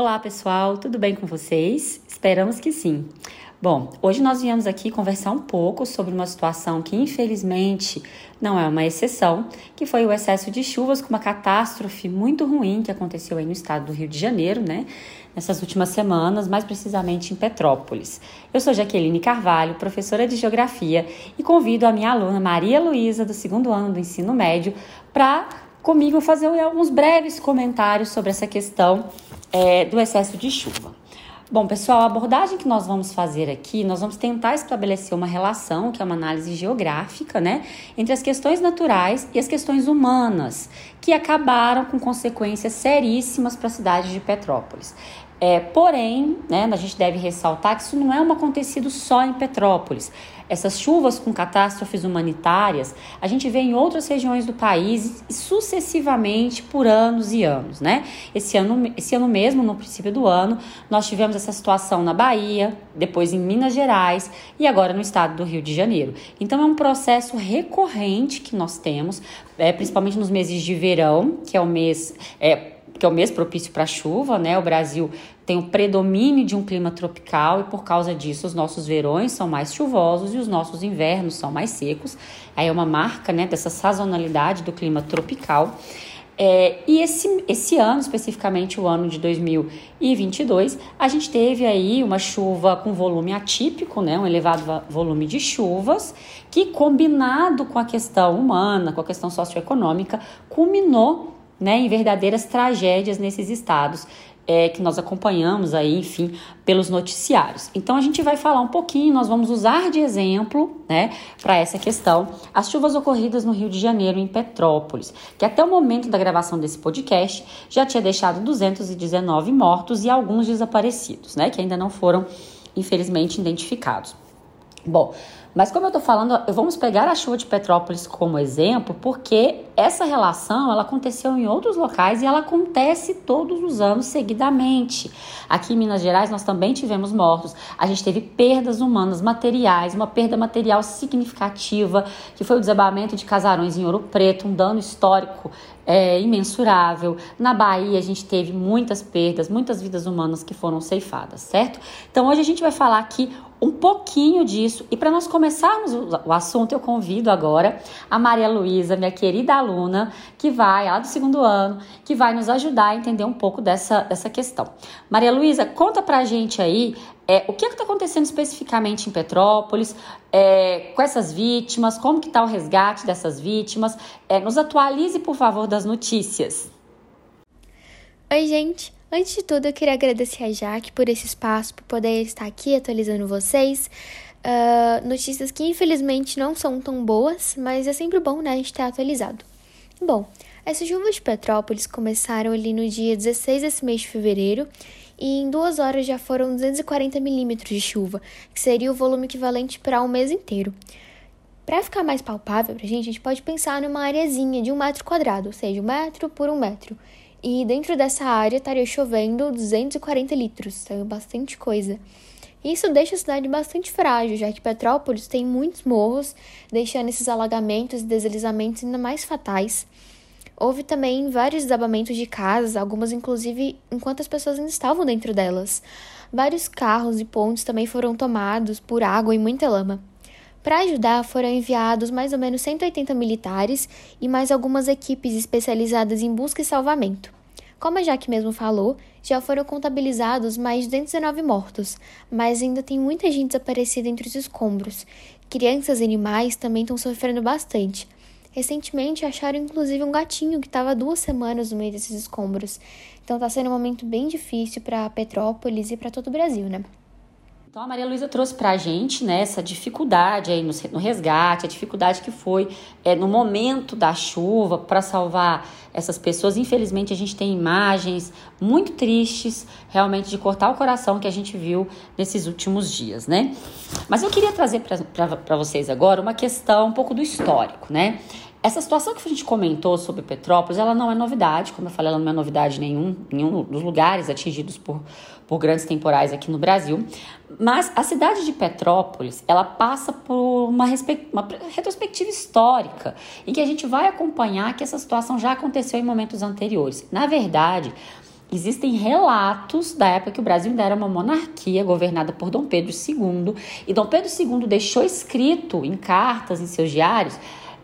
Olá, pessoal, tudo bem com vocês? Esperamos que sim. Bom, hoje nós viemos aqui conversar um pouco sobre uma situação que infelizmente não é uma exceção, que foi o excesso de chuvas com uma catástrofe muito ruim que aconteceu aí no estado do Rio de Janeiro, né? Nessas últimas semanas, mais precisamente em Petrópolis. Eu sou Jaqueline Carvalho, professora de Geografia, e convido a minha aluna Maria Luísa, do segundo ano do ensino médio, para comigo fazer alguns breves comentários sobre essa questão é, do excesso de chuva. Bom, pessoal, a abordagem que nós vamos fazer aqui, nós vamos tentar estabelecer uma relação, que é uma análise geográfica, né, entre as questões naturais e as questões humanas, que acabaram com consequências seríssimas para a cidade de Petrópolis. É, porém, né, a gente deve ressaltar que isso não é um acontecido só em Petrópolis. Essas chuvas com catástrofes humanitárias a gente vê em outras regiões do país sucessivamente por anos e anos, né? Esse ano, esse ano mesmo, no princípio do ano, nós tivemos essa situação na Bahia, depois em Minas Gerais e agora no estado do Rio de Janeiro. Então é um processo recorrente que nós temos, é, principalmente nos meses de verão, que é o mês. É, que é o mês propício para chuva, né? O Brasil tem o predomínio de um clima tropical e por causa disso os nossos verões são mais chuvosos e os nossos invernos são mais secos. Aí é uma marca, né, dessa sazonalidade do clima tropical. É, e esse, esse ano, especificamente o ano de 2022, a gente teve aí uma chuva com volume atípico, né, um elevado volume de chuvas, que combinado com a questão humana, com a questão socioeconômica, culminou né, em verdadeiras tragédias nesses estados é, que nós acompanhamos aí, enfim, pelos noticiários. Então a gente vai falar um pouquinho, nós vamos usar de exemplo, né, para essa questão, as chuvas ocorridas no Rio de Janeiro, em Petrópolis, que até o momento da gravação desse podcast já tinha deixado 219 mortos e alguns desaparecidos, né, que ainda não foram, infelizmente, identificados. Bom, mas como eu estou falando, vamos pegar a chuva de Petrópolis como exemplo, porque essa relação ela aconteceu em outros locais e ela acontece todos os anos seguidamente. Aqui em Minas Gerais nós também tivemos mortos. A gente teve perdas humanas materiais, uma perda material significativa, que foi o desabamento de casarões em Ouro Preto, um dano histórico é, imensurável. Na Bahia a gente teve muitas perdas, muitas vidas humanas que foram ceifadas, certo? Então hoje a gente vai falar aqui um pouquinho disso. E para nós começarmos o assunto, eu convido agora a Maria Luísa, minha querida aluna, que vai, lá do segundo ano, que vai nos ajudar a entender um pouco dessa, dessa questão. Maria Luísa, conta pra gente aí é, o que é está acontecendo especificamente em Petrópolis, é, com essas vítimas, como que está o resgate dessas vítimas. É, nos atualize, por favor, das notícias. Oi, gente. Antes de tudo, eu queria agradecer a Jaque por esse espaço, por poder estar aqui atualizando vocês. Uh, notícias que infelizmente não são tão boas, mas é sempre bom né, a gente estar atualizado. Bom, essas chuvas de Petrópolis começaram ali no dia 16 desse mês de fevereiro e em duas horas já foram 240 milímetros de chuva, que seria o volume equivalente para um mês inteiro. Para ficar mais palpável para a gente, a gente pode pensar numa areazinha de um metro quadrado, ou seja, um metro por um metro. E dentro dessa área estaria chovendo 240 litros, é bastante coisa. Isso deixa a cidade bastante frágil, já que Petrópolis tem muitos morros, deixando esses alagamentos e deslizamentos ainda mais fatais. Houve também vários desabamentos de casas, algumas inclusive enquanto as pessoas ainda estavam dentro delas. Vários carros e pontes também foram tomados por água e muita lama. Para ajudar, foram enviados mais ou menos 180 militares e mais algumas equipes especializadas em busca e salvamento. Como a Jaque mesmo falou, já foram contabilizados mais de 219 mortos, mas ainda tem muita gente desaparecida entre os escombros. Crianças e animais também estão sofrendo bastante. Recentemente acharam inclusive um gatinho que estava duas semanas no meio desses escombros. Então está sendo um momento bem difícil para Petrópolis e para todo o Brasil, né? Então a Maria Luísa trouxe para a gente né, essa dificuldade aí no, resgate, a dificuldade que foi é, no momento da chuva para salvar essas pessoas. Infelizmente a gente tem imagens muito tristes, realmente de cortar o coração que a gente viu nesses últimos dias, né? Mas eu queria trazer para vocês agora uma questão um pouco do histórico, né? Essa situação que a gente comentou sobre Petrópolis, ela não é novidade, como eu falei, ela não é novidade em nenhum, nenhum dos lugares atingidos por, por grandes temporais aqui no Brasil. Mas a cidade de Petrópolis, ela passa por uma, uma retrospectiva histórica, em que a gente vai acompanhar que essa situação já aconteceu em momentos anteriores. Na verdade, existem relatos da época que o Brasil ainda era uma monarquia governada por Dom Pedro II, e Dom Pedro II deixou escrito em cartas em seus diários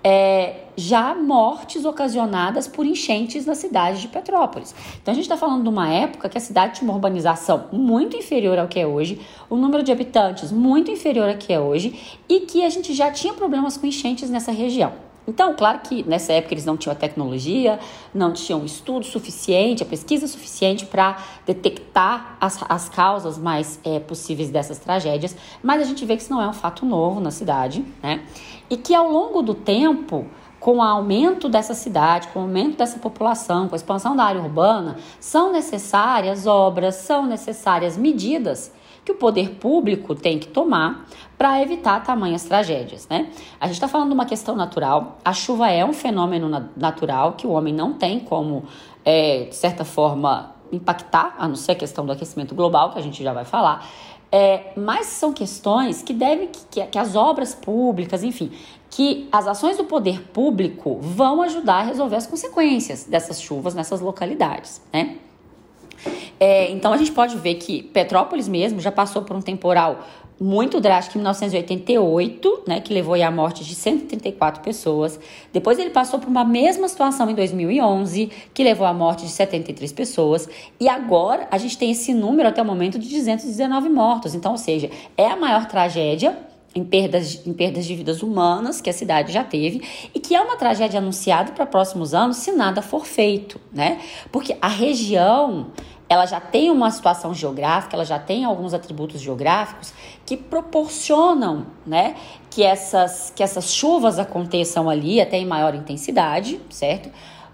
é, já mortes ocasionadas por enchentes na cidade de Petrópolis. Então a gente está falando de uma época que a cidade tinha uma urbanização muito inferior ao que é hoje, o número de habitantes muito inferior ao que é hoje e que a gente já tinha problemas com enchentes nessa região. Então, claro que nessa época eles não tinham a tecnologia, não tinham estudo suficiente, a pesquisa suficiente para detectar as, as causas mais é, possíveis dessas tragédias, mas a gente vê que isso não é um fato novo na cidade, né? E que ao longo do tempo, com o aumento dessa cidade, com o aumento dessa população, com a expansão da área urbana, são necessárias obras, são necessárias medidas que o poder público tem que tomar para evitar tamanhas tragédias, né? A gente está falando de uma questão natural. A chuva é um fenômeno natural que o homem não tem como, é, de certa forma, impactar, a não ser a questão do aquecimento global, que a gente já vai falar. É, mas são questões que devem que, que as obras públicas, enfim, que as ações do poder público vão ajudar a resolver as consequências dessas chuvas nessas localidades, né? É, então a gente pode ver que Petrópolis mesmo já passou por um temporal muito drástico em 1988, né, que levou à morte de 134 pessoas. Depois ele passou por uma mesma situação em 2011, que levou à morte de 73 pessoas. E agora a gente tem esse número até o momento de 219 mortos. Então, ou seja, é a maior tragédia em perdas, em perdas de vidas humanas que a cidade já teve e que é uma tragédia anunciada para próximos anos se nada for feito, né? Porque a região ela já tem uma situação geográfica, ela já tem alguns atributos geográficos que proporcionam, né, que essas, que essas chuvas aconteçam ali até em maior intensidade, certo?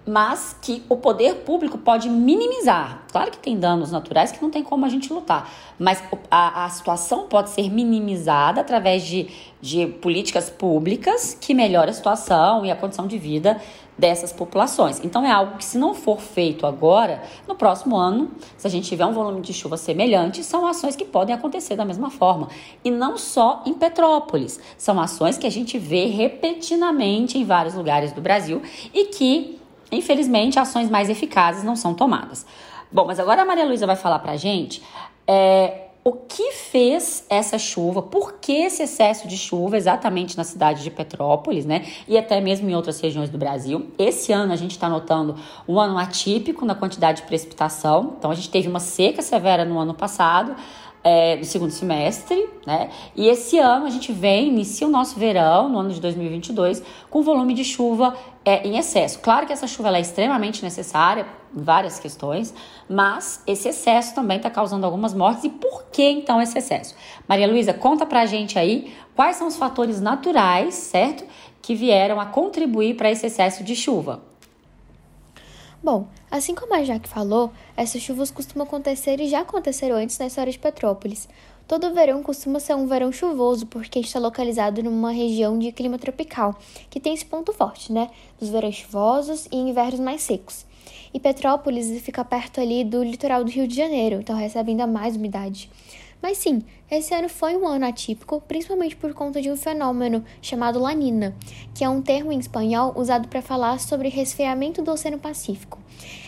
Mas que o poder público pode minimizar. Claro que tem danos naturais que não tem como a gente lutar, mas a, a situação pode ser minimizada através de, de políticas públicas que melhoram a situação e a condição de vida dessas populações. Então é algo que se não for feito agora, no próximo ano, se a gente tiver um volume de chuva semelhante, são ações que podem acontecer da mesma forma. E não só em Petrópolis, são ações que a gente vê repetidamente em vários lugares do Brasil e que, infelizmente, ações mais eficazes não são tomadas. Bom, mas agora a Maria Luísa vai falar pra gente é, o que fez essa chuva, por que esse excesso de chuva exatamente na cidade de Petrópolis, né? E até mesmo em outras regiões do Brasil. Esse ano a gente está notando um ano atípico na quantidade de precipitação. Então a gente teve uma seca severa no ano passado, é, do segundo semestre, né? E esse ano a gente vem, inicia o nosso verão, no ano de 2022, com volume de chuva é, em excesso. Claro que essa chuva é extremamente necessária, várias questões, mas esse excesso também está causando algumas mortes. E por que então esse excesso? Maria Luísa, conta pra gente aí quais são os fatores naturais, certo? Que vieram a contribuir para esse excesso de chuva. Bom, assim como a Jaque falou, essas chuvas costumam acontecer e já aconteceram antes na história de Petrópolis. Todo verão costuma ser um verão chuvoso, porque está localizado numa região de clima tropical, que tem esse ponto forte, né? Dos verões chuvosos e invernos mais secos. E Petrópolis fica perto ali do litoral do Rio de Janeiro, então recebe ainda mais umidade. Mas sim, esse ano foi um ano atípico, principalmente por conta de um fenômeno chamado Lanina, que é um termo em espanhol usado para falar sobre resfriamento do Oceano Pacífico.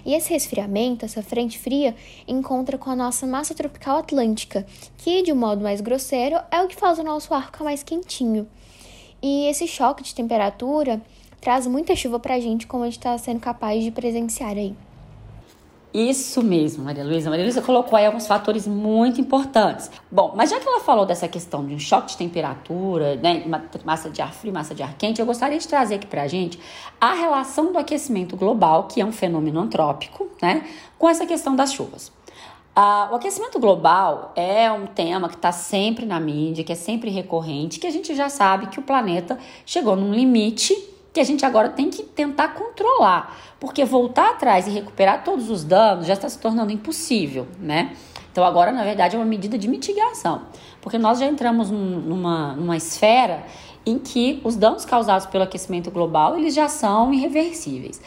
E esse resfriamento, essa frente fria, encontra com a nossa massa tropical atlântica, que, de um modo mais grosseiro, é o que faz o nosso ar ficar mais quentinho. E esse choque de temperatura traz muita chuva para a gente, como a gente está sendo capaz de presenciar aí. Isso mesmo, Maria Luísa. Maria Luísa colocou aí alguns fatores muito importantes. Bom, mas já que ela falou dessa questão de um choque de temperatura, né, massa de ar frio, massa de ar quente, eu gostaria de trazer aqui pra gente a relação do aquecimento global, que é um fenômeno antrópico, né, com essa questão das chuvas. Ah, o aquecimento global é um tema que está sempre na mídia, que é sempre recorrente, que a gente já sabe que o planeta chegou num limite que a gente agora tem que tentar controlar, porque voltar atrás e recuperar todos os danos já está se tornando impossível, né? Então agora, na verdade, é uma medida de mitigação, porque nós já entramos numa, numa esfera em que os danos causados pelo aquecimento global eles já são irreversíveis.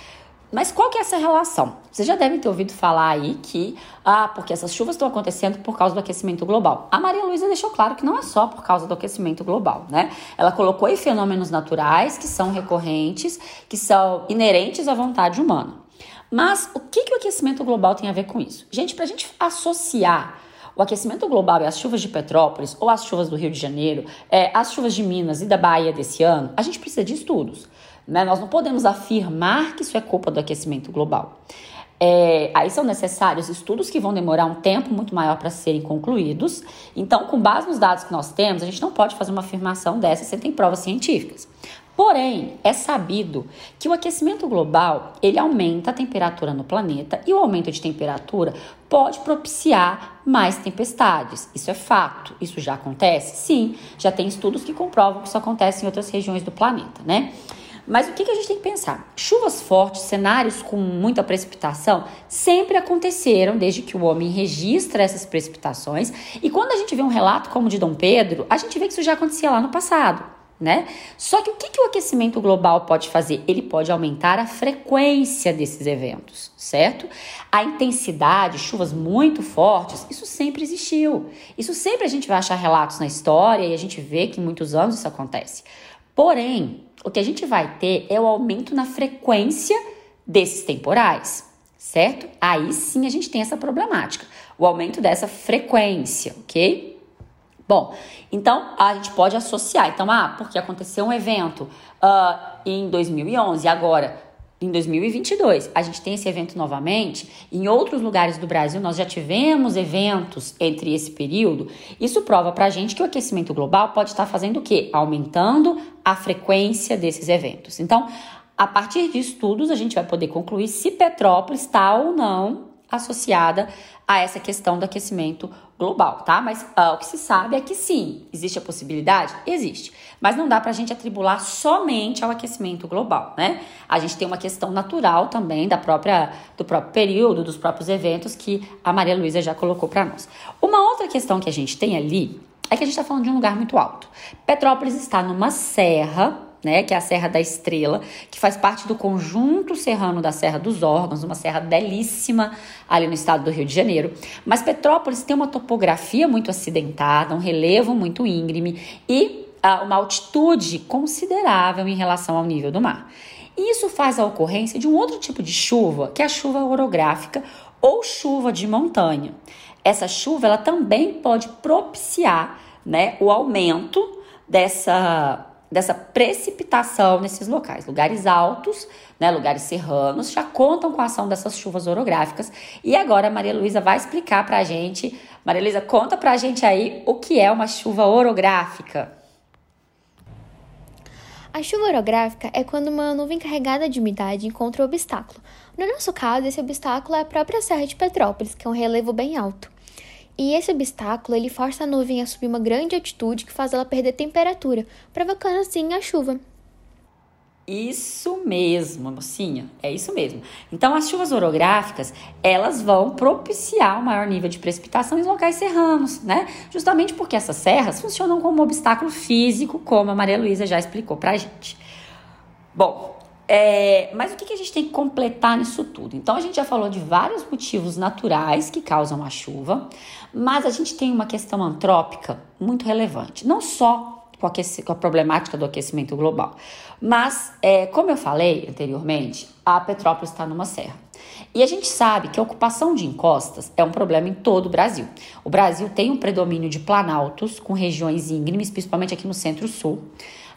Mas qual que é essa relação? Vocês já devem ter ouvido falar aí que, ah, porque essas chuvas estão acontecendo por causa do aquecimento global. A Maria Luísa deixou claro que não é só por causa do aquecimento global, né? Ela colocou aí fenômenos naturais que são recorrentes, que são inerentes à vontade humana. Mas o que, que o aquecimento global tem a ver com isso? Gente, para a gente associar o aquecimento global e as chuvas de Petrópolis, ou as chuvas do Rio de Janeiro, é, as chuvas de Minas e da Bahia desse ano, a gente precisa de estudos. Né? Nós não podemos afirmar que isso é culpa do aquecimento global. É, aí são necessários estudos que vão demorar um tempo muito maior para serem concluídos. Então, com base nos dados que nós temos, a gente não pode fazer uma afirmação dessa sem ter provas científicas. Porém, é sabido que o aquecimento global ele aumenta a temperatura no planeta e o aumento de temperatura pode propiciar mais tempestades. Isso é fato. Isso já acontece? Sim, já tem estudos que comprovam que isso acontece em outras regiões do planeta, né? Mas o que, que a gente tem que pensar? Chuvas fortes, cenários com muita precipitação, sempre aconteceram desde que o homem registra essas precipitações. E quando a gente vê um relato como o de Dom Pedro, a gente vê que isso já acontecia lá no passado né? Só que o que, que o aquecimento global pode fazer? Ele pode aumentar a frequência desses eventos, certo? A intensidade, chuvas muito fortes, isso sempre existiu. Isso sempre a gente vai achar relatos na história e a gente vê que em muitos anos isso acontece. Porém, o que a gente vai ter é o aumento na frequência desses temporais, certo? Aí sim a gente tem essa problemática, o aumento dessa frequência, ok? Bom, então a gente pode associar. Então, ah, porque aconteceu um evento uh, em 2011, agora em 2022 a gente tem esse evento novamente. Em outros lugares do Brasil nós já tivemos eventos entre esse período. Isso prova para a gente que o aquecimento global pode estar fazendo o quê? Aumentando a frequência desses eventos. Então, a partir de estudos, a gente vai poder concluir se Petrópolis está ou não associada a essa questão do aquecimento global, tá? Mas uh, o que se sabe é que sim, existe a possibilidade? Existe. Mas não dá pra gente atribular somente ao aquecimento global, né? A gente tem uma questão natural também da própria, do próprio período, dos próprios eventos que a Maria Luísa já colocou para nós. Uma outra questão que a gente tem ali é que a gente está falando de um lugar muito alto. Petrópolis está numa serra né, que é a Serra da Estrela, que faz parte do conjunto serrano da Serra dos Órgãos, uma serra belíssima ali no estado do Rio de Janeiro. Mas Petrópolis tem uma topografia muito acidentada, um relevo muito íngreme e ah, uma altitude considerável em relação ao nível do mar. Isso faz a ocorrência de um outro tipo de chuva, que é a chuva orográfica ou chuva de montanha. Essa chuva ela também pode propiciar né, o aumento dessa dessa precipitação nesses locais. Lugares altos, né, lugares serranos, já contam com a ação dessas chuvas orográficas. E agora a Maria Luísa vai explicar para a gente. Maria Luísa, conta para a gente aí o que é uma chuva orográfica. A chuva orográfica é quando uma nuvem carregada de umidade encontra um obstáculo. No nosso caso, esse obstáculo é a própria Serra de Petrópolis, que é um relevo bem alto. E esse obstáculo ele força a nuvem a subir uma grande altitude que faz ela perder temperatura, provocando assim a chuva. Isso mesmo, mocinha, é isso mesmo. Então, as chuvas orográficas, elas vão propiciar o maior nível de precipitação em locais serranos, né? Justamente porque essas serras funcionam como um obstáculo físico, como a Maria Luísa já explicou pra gente. Bom, é, mas o que, que a gente tem que completar nisso tudo? Então, a gente já falou de vários motivos naturais que causam a chuva, mas a gente tem uma questão antrópica muito relevante, não só com a, com a problemática do aquecimento global, mas, é, como eu falei anteriormente, a Petrópolis está numa serra. E a gente sabe que a ocupação de encostas é um problema em todo o Brasil. O Brasil tem um predomínio de planaltos com regiões íngremes, principalmente aqui no centro-sul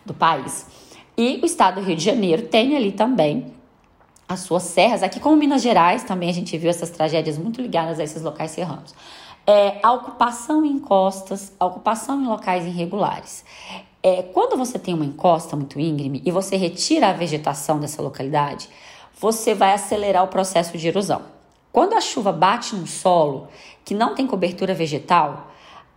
do país. E o estado do Rio de Janeiro tem ali também as suas serras. Aqui, como Minas Gerais, também a gente viu essas tragédias muito ligadas a esses locais serranos. É, a ocupação em encostas, a ocupação em locais irregulares. É, quando você tem uma encosta muito íngreme e você retira a vegetação dessa localidade, você vai acelerar o processo de erosão. Quando a chuva bate num solo que não tem cobertura vegetal,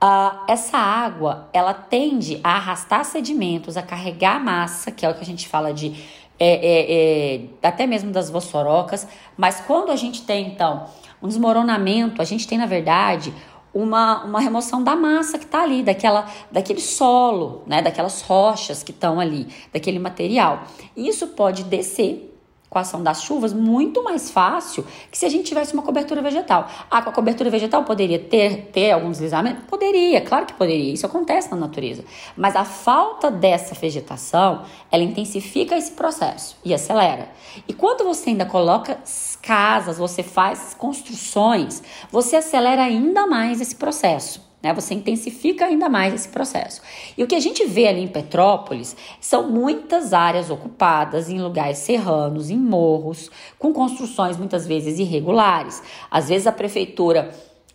Uh, essa água ela tende a arrastar sedimentos, a carregar massa, que é o que a gente fala de é, é, é, até mesmo das vossorocas. Mas quando a gente tem então um desmoronamento, a gente tem na verdade uma, uma remoção da massa que está ali, daquela, daquele solo, né, daquelas rochas que estão ali, daquele material. Isso pode descer com a ação das chuvas muito mais fácil que se a gente tivesse uma cobertura vegetal. Ah, com a cobertura vegetal poderia ter, ter algum deslizamento? Poderia, claro que poderia. Isso acontece na natureza. Mas a falta dessa vegetação, ela intensifica esse processo e acelera. E quando você ainda coloca casas, você faz construções, você acelera ainda mais esse processo. Né? Você intensifica ainda mais esse processo. E o que a gente vê ali em Petrópolis são muitas áreas ocupadas em lugares serranos, em morros, com construções muitas vezes irregulares. Às vezes a prefeitura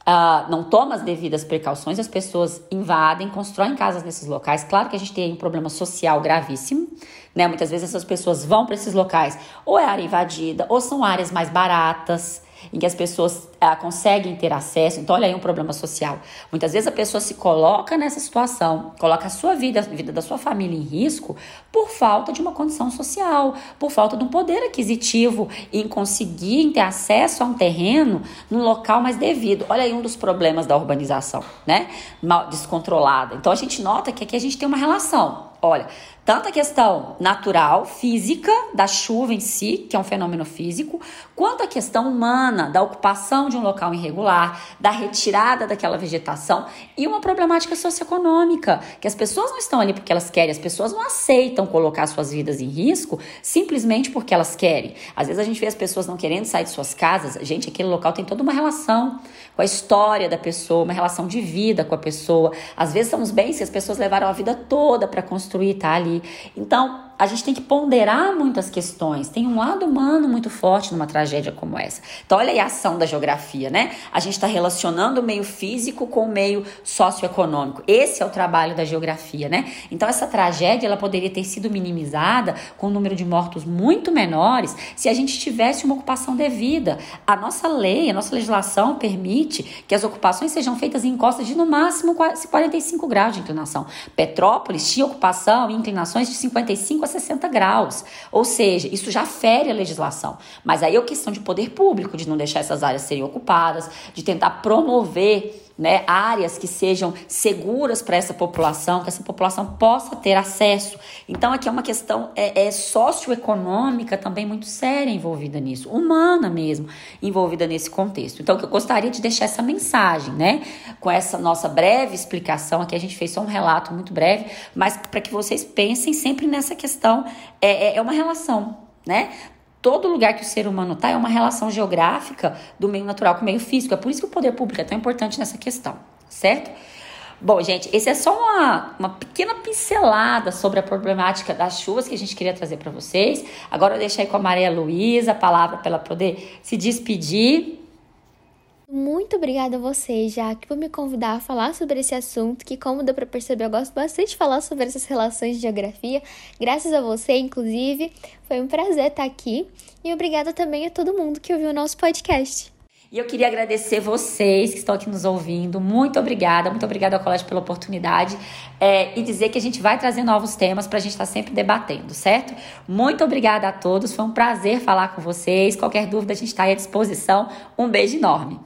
Uh, não toma as devidas precauções, as pessoas invadem, constroem casas nesses locais. Claro que a gente tem um problema social gravíssimo, né? Muitas vezes essas pessoas vão para esses locais, ou é área invadida, ou são áreas mais baratas em que as pessoas ah, conseguem ter acesso. Então, olha aí um problema social. Muitas vezes a pessoa se coloca nessa situação, coloca a sua vida, a vida da sua família em risco por falta de uma condição social, por falta de um poder aquisitivo em conseguir ter acesso a um terreno num local mais devido. Olha aí um dos problemas da urbanização, né? Mal descontrolada. Então, a gente nota que aqui a gente tem uma relação. Olha, tanto a questão natural, física, da chuva em si, que é um fenômeno físico, quanto a questão humana, da ocupação de um local irregular, da retirada daquela vegetação e uma problemática socioeconômica, que as pessoas não estão ali porque elas querem, as pessoas não aceitam colocar suas vidas em risco simplesmente porque elas querem. Às vezes a gente vê as pessoas não querendo sair de suas casas, gente, aquele local tem toda uma relação com a história da pessoa, uma relação de vida com a pessoa. Às vezes são os bens que as pessoas levaram a vida toda para construir, tá ali. Então, a gente tem que ponderar muitas questões. Tem um lado humano muito forte numa tragédia como essa. Então, olha aí a ação da geografia, né? A gente está relacionando o meio físico com o meio socioeconômico. Esse é o trabalho da geografia, né? Então, essa tragédia ela poderia ter sido minimizada com um número de mortos muito menores se a gente tivesse uma ocupação devida. A nossa lei, a nossa legislação permite que as ocupações sejam feitas em encostas de no máximo 45 graus de inclinação. Petrópolis tinha ocupação e inclinações de 55 a 60 graus. Ou seja, isso já fere a legislação. Mas aí é questão de poder público, de não deixar essas áreas serem ocupadas, de tentar promover né, áreas que sejam seguras para essa população, que essa população possa ter acesso. Então, aqui é uma questão é, é socioeconômica também muito séria envolvida nisso, humana mesmo, envolvida nesse contexto. Então, eu gostaria de deixar essa mensagem, né, com essa nossa breve explicação. Aqui a gente fez só um relato muito breve, mas para que vocês pensem sempre nessa questão, é, é, é uma relação, né? Todo lugar que o ser humano está é uma relação geográfica do meio natural com o meio físico. É por isso que o poder público é tão importante nessa questão, certo? Bom, gente, esse é só uma, uma pequena pincelada sobre a problemática das chuvas que a gente queria trazer para vocês. Agora eu deixo aí com a Maria Luísa a palavra para ela poder se despedir muito obrigada a você, Jaque, por me convidar a falar sobre esse assunto, que como deu para perceber, eu gosto bastante de falar sobre essas relações de geografia. Graças a você, inclusive, foi um prazer estar aqui. E obrigada também a todo mundo que ouviu o nosso podcast. E eu queria agradecer vocês que estão aqui nos ouvindo. Muito obrigada, muito obrigada ao Colégio pela oportunidade. É, e dizer que a gente vai trazer novos temas para a gente estar tá sempre debatendo, certo? Muito obrigada a todos. Foi um prazer falar com vocês. Qualquer dúvida, a gente está à disposição. Um beijo enorme.